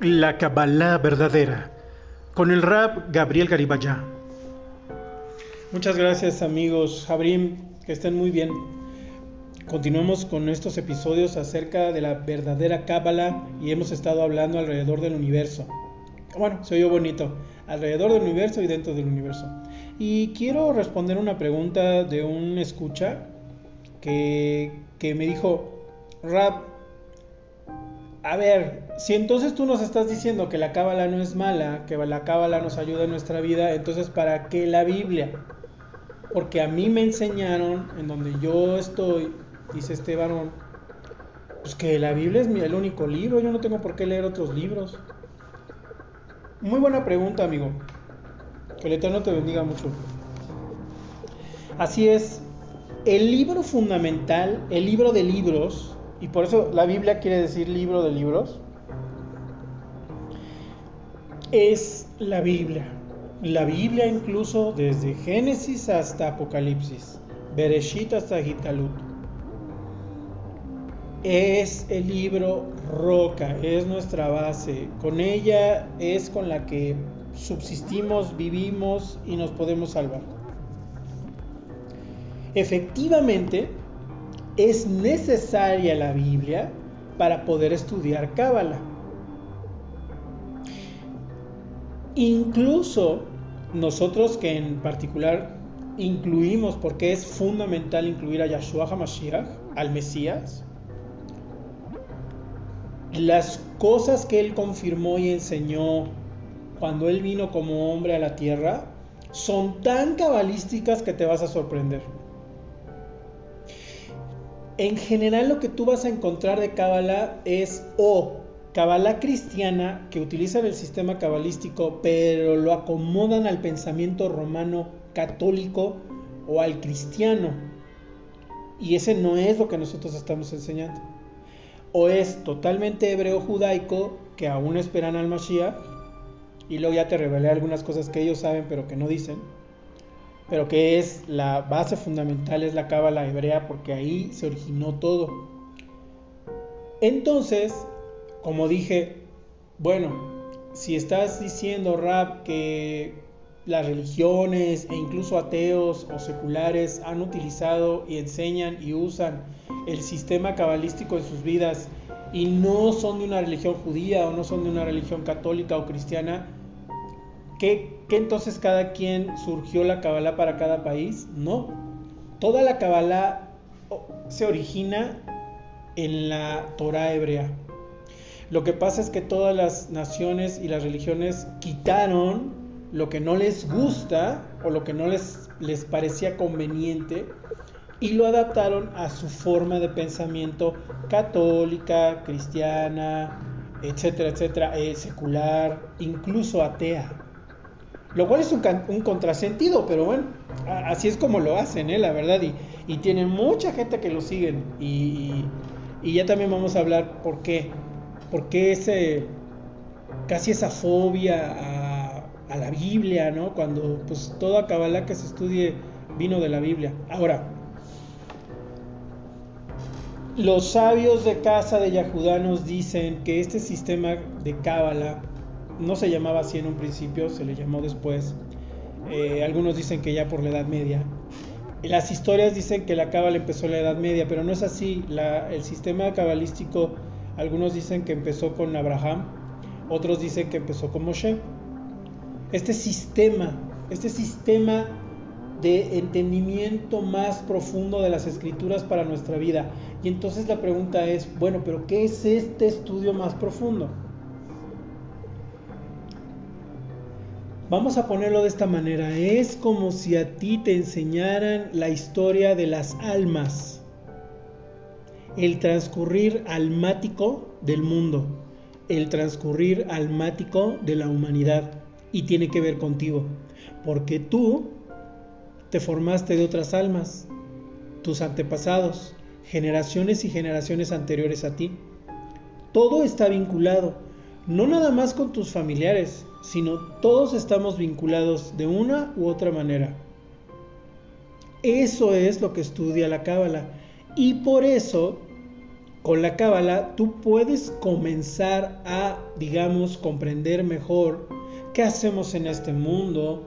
La Kabbalah verdadera con el rap Gabriel Garibaya. Muchas gracias amigos Jabrim, que estén muy bien. Continuamos con estos episodios acerca de la verdadera Kabbalah y hemos estado hablando alrededor del universo. Bueno, se oyó bonito, alrededor del universo y dentro del universo. Y quiero responder una pregunta de un escucha que, que me dijo, Rap, a ver, si entonces tú nos estás diciendo que la cábala no es mala, que la cábala nos ayuda en nuestra vida, entonces ¿para qué la Biblia? Porque a mí me enseñaron, en donde yo estoy, dice este varón, pues que la Biblia es el único libro, yo no tengo por qué leer otros libros. Muy buena pregunta, amigo. Que el Eterno te bendiga mucho. Así es, el libro fundamental, el libro de libros, y por eso la Biblia quiere decir libro de libros, es la Biblia. La Biblia incluso desde Génesis hasta Apocalipsis, Bereshit hasta Gitalut. Es el libro roca, es nuestra base. Con ella es con la que subsistimos, vivimos y nos podemos salvar. Efectivamente, es necesaria la Biblia para poder estudiar Cábala. Incluso nosotros que en particular incluimos, porque es fundamental incluir a Yahshua HaMashiach, al Mesías, las cosas que él confirmó y enseñó cuando él vino como hombre a la tierra son tan cabalísticas que te vas a sorprender. En general lo que tú vas a encontrar de Cábala es o Cábala cristiana que utilizan el sistema cabalístico pero lo acomodan al pensamiento romano católico o al cristiano. Y ese no es lo que nosotros estamos enseñando. O es totalmente hebreo judaico que aún esperan al Mashiach y luego ya te revelé algunas cosas que ellos saben pero que no dicen pero que es la base fundamental, es la cábala hebrea, porque ahí se originó todo. Entonces, como dije, bueno, si estás diciendo, Rap, que las religiones e incluso ateos o seculares han utilizado y enseñan y usan el sistema cabalístico en sus vidas y no son de una religión judía o no son de una religión católica o cristiana, ¿qué, ¿Que entonces cada quien surgió la Kabbalah para cada país? No. Toda la Kabbalah se origina en la Torah hebrea. Lo que pasa es que todas las naciones y las religiones quitaron lo que no les gusta o lo que no les, les parecía conveniente y lo adaptaron a su forma de pensamiento católica, cristiana, etcétera, etcétera, eh, secular, incluso atea. Lo cual es un, contrasentido, pero bueno, así es como lo hacen, ¿eh? la verdad. Y, y tienen mucha gente que lo siguen. Y, ya también vamos a hablar por qué. Por qué ese, casi esa fobia a, a la Biblia, ¿no? Cuando pues toda Kabbalah que se estudie vino de la Biblia. Ahora, los sabios de casa de Yahudá nos dicen que este sistema de Kabbalah no se llamaba así en un principio, se le llamó después. Eh, algunos dicen que ya por la Edad Media. Las historias dicen que la cábala empezó en la Edad Media, pero no es así. el sistema cabalístico, algunos dicen que empezó con Abraham, otros dicen que empezó con Moshe. Este sistema, este sistema de entendimiento más profundo de las escrituras para nuestra vida. Y entonces la pregunta es, bueno, pero ¿qué es este estudio más profundo? Vamos a ponerlo de esta manera. Es como si a ti te enseñaran la historia de las almas. El transcurrir almático del mundo. El transcurrir almático de la humanidad. Y tiene que ver contigo. Porque tú te formaste de otras almas. Tus antepasados. Generaciones y generaciones anteriores a ti. Todo está vinculado. No nada más con tus familiares, sino todos estamos vinculados de una u otra manera. Eso es lo que estudia la Cábala. Y por eso con la cábala tú puedes comenzar a, digamos, comprender mejor qué hacemos en este mundo,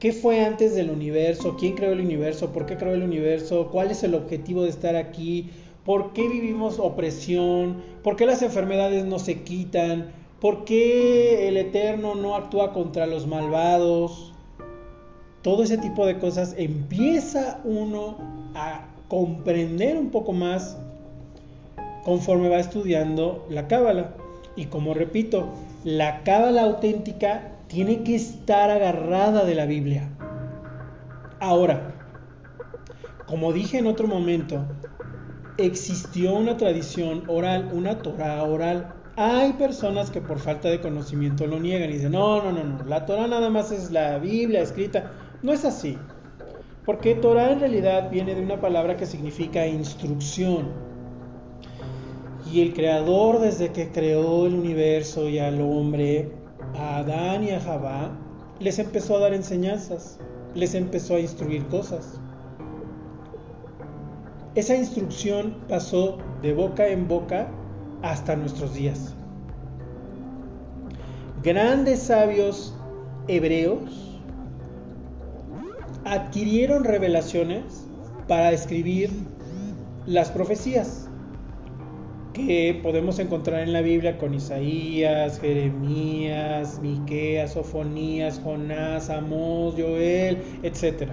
qué fue antes del universo, quién creó el universo, por qué creó el universo, cuál es el objetivo de estar aquí, por qué vivimos opresión, por qué las enfermedades no se quitan, por qué el Eterno no actúa contra los malvados. Todo ese tipo de cosas empieza uno a comprender un poco más conforme va estudiando la cábala. Y como repito, la cábala auténtica tiene que estar agarrada de la Biblia. Ahora, como dije en otro momento, existió una tradición oral, una Torah oral. Hay personas que por falta de conocimiento lo niegan y dicen, no, no, no, no, la Torah nada más es la Biblia escrita. No es así. Porque Torah en realidad viene de una palabra que significa instrucción. Y el Creador desde que creó el universo y al hombre, a Adán y a Javá, les empezó a dar enseñanzas, les empezó a instruir cosas. Esa instrucción pasó de boca en boca hasta nuestros días. Grandes sabios hebreos adquirieron revelaciones para escribir las profecías que podemos encontrar en la Biblia con Isaías, Jeremías, Miqueas, Sofonías, Jonás, Amós, Joel, etc.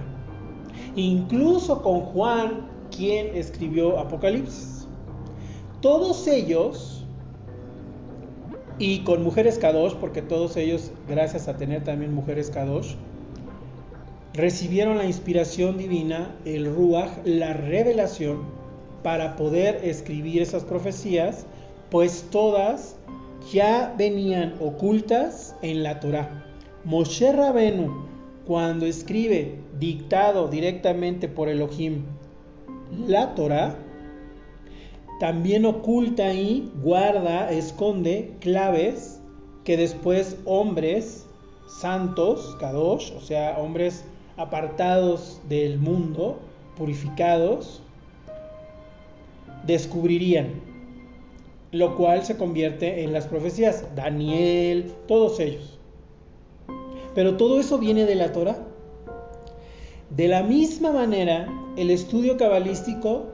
Incluso con Juan, quien escribió Apocalipsis. Todos ellos, y con mujeres Kadosh, porque todos ellos, gracias a tener también mujeres Kadosh, recibieron la inspiración divina, el Ruach, la revelación para poder escribir esas profecías, pues todas ya venían ocultas en la Torá. Moshe Rabenu, cuando escribe dictado directamente por Elohim la Torá, también oculta ahí, guarda, esconde claves que después hombres santos, kadosh, o sea, hombres apartados del mundo, purificados, descubrirían, lo cual se convierte en las profecías, Daniel, todos ellos. Pero todo eso viene de la Torah. De la misma manera, el estudio cabalístico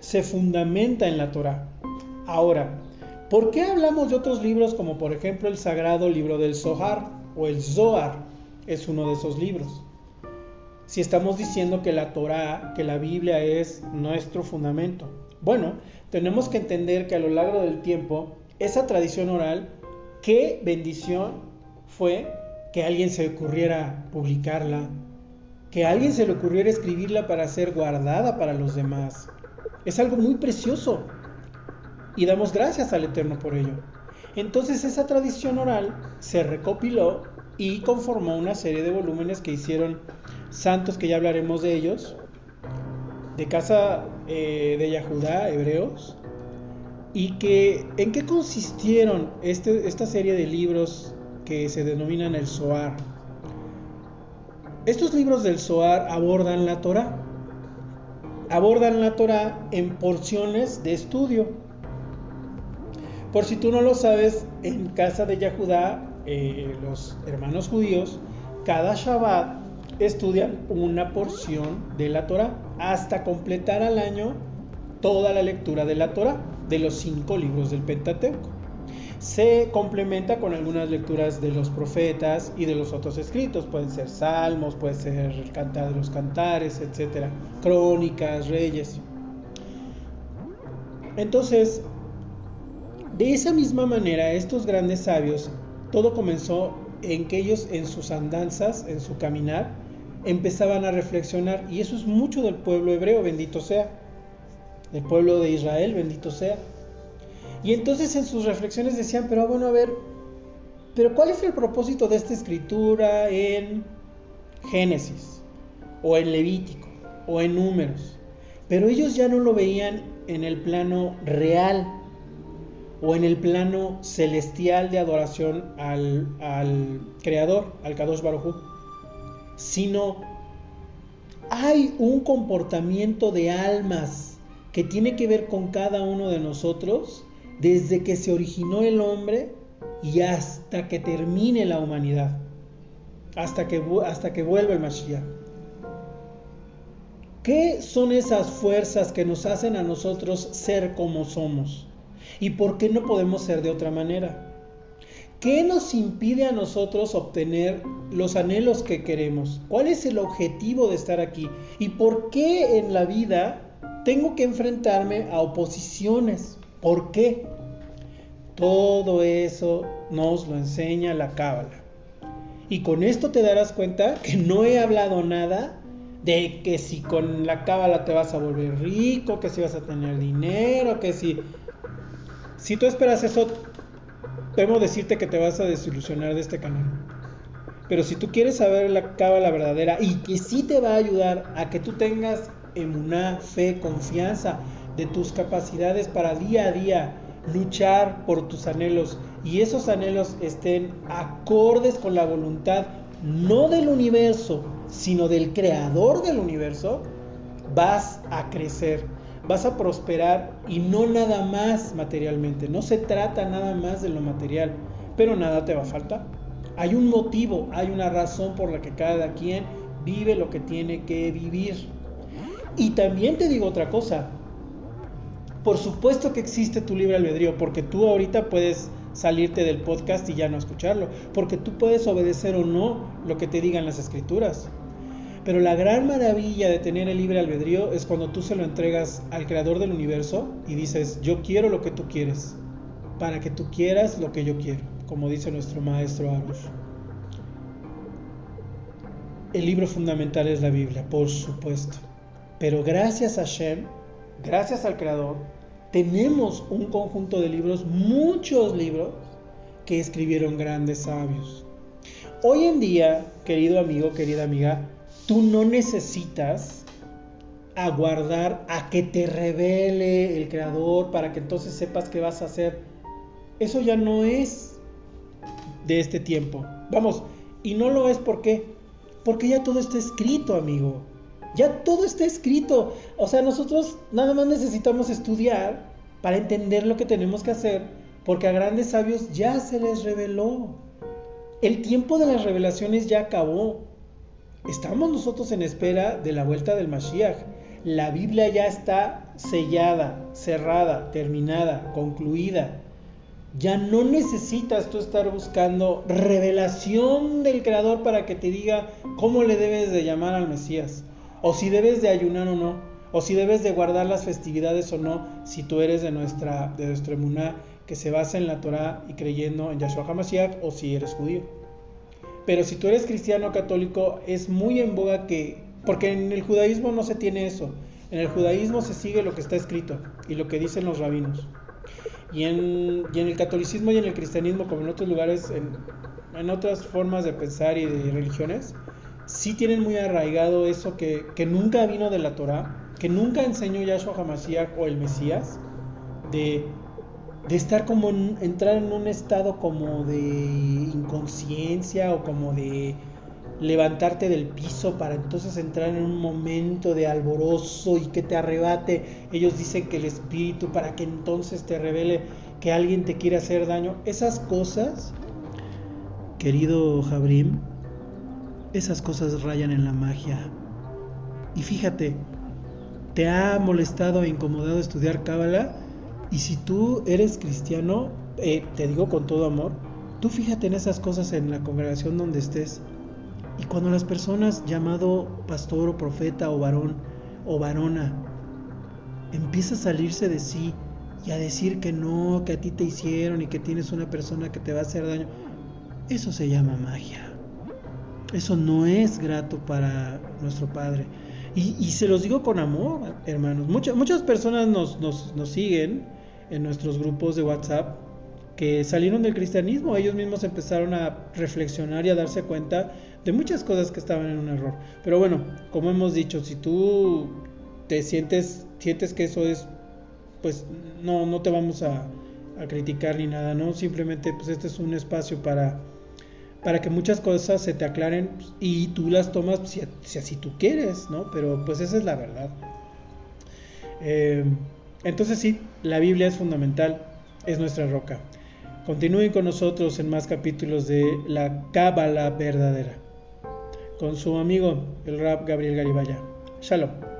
se fundamenta en la Torah. Ahora, ¿por qué hablamos de otros libros como por ejemplo el sagrado libro del Zohar o el Zohar? Es uno de esos libros si estamos diciendo que la Torá, que la Biblia es nuestro fundamento? Bueno, tenemos que entender que a lo largo del tiempo, esa tradición oral, qué bendición fue que alguien se ocurriera publicarla, que a alguien se le ocurriera escribirla para ser guardada para los demás. Es algo muy precioso y damos gracias al Eterno por ello. Entonces esa tradición oral se recopiló y conformó una serie de volúmenes que hicieron santos que ya hablaremos de ellos, de casa eh, de Yahudá, hebreos, y que en qué consistieron este, esta serie de libros que se denominan el Zohar. Estos libros del Zohar abordan la Torah, abordan la Torah en porciones de estudio. Por si tú no lo sabes, en casa de Yahudá, eh, los hermanos judíos, cada Shabbat estudian una porción de la Torah hasta completar al año toda la lectura de la Torah, de los cinco libros del Pentateuco. Se complementa con algunas lecturas de los profetas y de los otros escritos, pueden ser salmos, puede ser el cantar de los cantares, etcétera, crónicas, reyes. Entonces, de esa misma manera, estos grandes sabios, todo comenzó en que ellos en sus andanzas, en su caminar, empezaban a reflexionar, y eso es mucho del pueblo hebreo, bendito sea, del pueblo de Israel, bendito sea. Y entonces en sus reflexiones decían, pero bueno, a ver, pero ¿cuál es el propósito de esta escritura en Génesis, o en Levítico, o en Números? Pero ellos ya no lo veían en el plano real, o en el plano celestial de adoración al, al Creador, al Kadosh Baruj sino hay un comportamiento de almas que tiene que ver con cada uno de nosotros desde que se originó el hombre y hasta que termine la humanidad, hasta que, hasta que vuelva el Mashiach. ¿Qué son esas fuerzas que nos hacen a nosotros ser como somos? ¿Y por qué no podemos ser de otra manera? ¿Qué nos impide a nosotros obtener los anhelos que queremos? ¿Cuál es el objetivo de estar aquí? ¿Y por qué en la vida tengo que enfrentarme a oposiciones? ¿Por qué? Todo eso nos lo enseña la Cábala. Y con esto te darás cuenta que no he hablado nada de que si con la cábala te vas a volver rico, que si vas a tener dinero, que si... Si tú esperas eso, temo decirte que te vas a desilusionar de este canal. Pero si tú quieres saber la cábala verdadera y que sí te va a ayudar a que tú tengas emuná, fe, confianza de tus capacidades para día a día luchar por tus anhelos y esos anhelos estén acordes con la voluntad no del universo, sino del creador del universo, vas a crecer, vas a prosperar y no nada más materialmente. No se trata nada más de lo material, pero nada te va a faltar. Hay un motivo, hay una razón por la que cada quien vive lo que tiene que vivir. Y también te digo otra cosa. Por supuesto que existe tu libre albedrío, porque tú ahorita puedes salirte del podcast y ya no escucharlo, porque tú puedes obedecer o no lo que te digan las escrituras. Pero la gran maravilla de tener el libre albedrío es cuando tú se lo entregas al creador del universo y dices, yo quiero lo que tú quieres, para que tú quieras lo que yo quiero, como dice nuestro maestro Arush. El libro fundamental es la Biblia, por supuesto. Pero gracias a Shem, gracias al creador, tenemos un conjunto de libros, muchos libros, que escribieron grandes sabios. Hoy en día, querido amigo, querida amiga, tú no necesitas aguardar a que te revele el creador para que entonces sepas qué vas a hacer. Eso ya no es de este tiempo. Vamos, y no lo es ¿por qué? Porque ya todo está escrito, amigo. Ya todo está escrito. O sea, nosotros nada más necesitamos estudiar para entender lo que tenemos que hacer, porque a grandes sabios ya se les reveló. El tiempo de las revelaciones ya acabó. Estamos nosotros en espera de la vuelta del Mashiach. La Biblia ya está sellada, cerrada, terminada, concluida. Ya no necesitas tú estar buscando revelación del Creador para que te diga cómo le debes de llamar al Mesías o si debes de ayunar o no, o si debes de guardar las festividades o no, si tú eres de nuestra de nuestro emuná que se basa en la Torah y creyendo en Yahshua HaMashiach o si eres judío. Pero si tú eres cristiano católico es muy en boga que porque en el judaísmo no se tiene eso. En el judaísmo se sigue lo que está escrito y lo que dicen los rabinos. Y en, y en el catolicismo y en el cristianismo, como en otros lugares, en, en otras formas de pensar y de religiones, sí tienen muy arraigado eso que, nunca vino de la Torah, que nunca enseñó Yahshua HaMashiach o el Mesías, de, de estar como, entrar en un estado como de inconsciencia o como de levantarte del piso para entonces entrar en un momento de alborozo y que te arrebate. Ellos dicen que el espíritu para que entonces te revele que alguien te quiere hacer daño. Esas cosas, querido Jabrim, esas cosas rayan en la magia. Y fíjate, te ha molestado e incomodado estudiar Cábala. Y si tú eres cristiano, eh, te digo con todo amor, tú fíjate en esas cosas en la congregación donde estés. Y cuando las personas llamado pastor o profeta o varón o varona empieza a salirse de sí y a decir que no, que a ti te hicieron y que tienes una persona que te va a hacer daño, eso se llama magia. Eso no es grato para nuestro Padre. Y, se los digo con amor, hermanos. Muchas, muchas personas nos, nos, siguen en nuestros grupos de WhatsApp que salieron del cristianismo. Ellos mismos empezaron a reflexionar y a darse cuenta de muchas cosas que estaban en un error. Pero bueno, como hemos dicho, si tú te sientes, sientes que eso es, pues no, no te vamos a, a criticar ni nada, ¿no? Simplemente, pues este es un espacio para para que muchas cosas se te aclaren y tú las tomas si, así tú quieres, ¿no? Pero pues esa es la verdad. Eh, entonces sí, la Biblia es fundamental, es nuestra roca. Continúen con nosotros en más capítulos de la Cábala verdadera. Con su amigo, el rap Gabriel Garibaya. Shalom.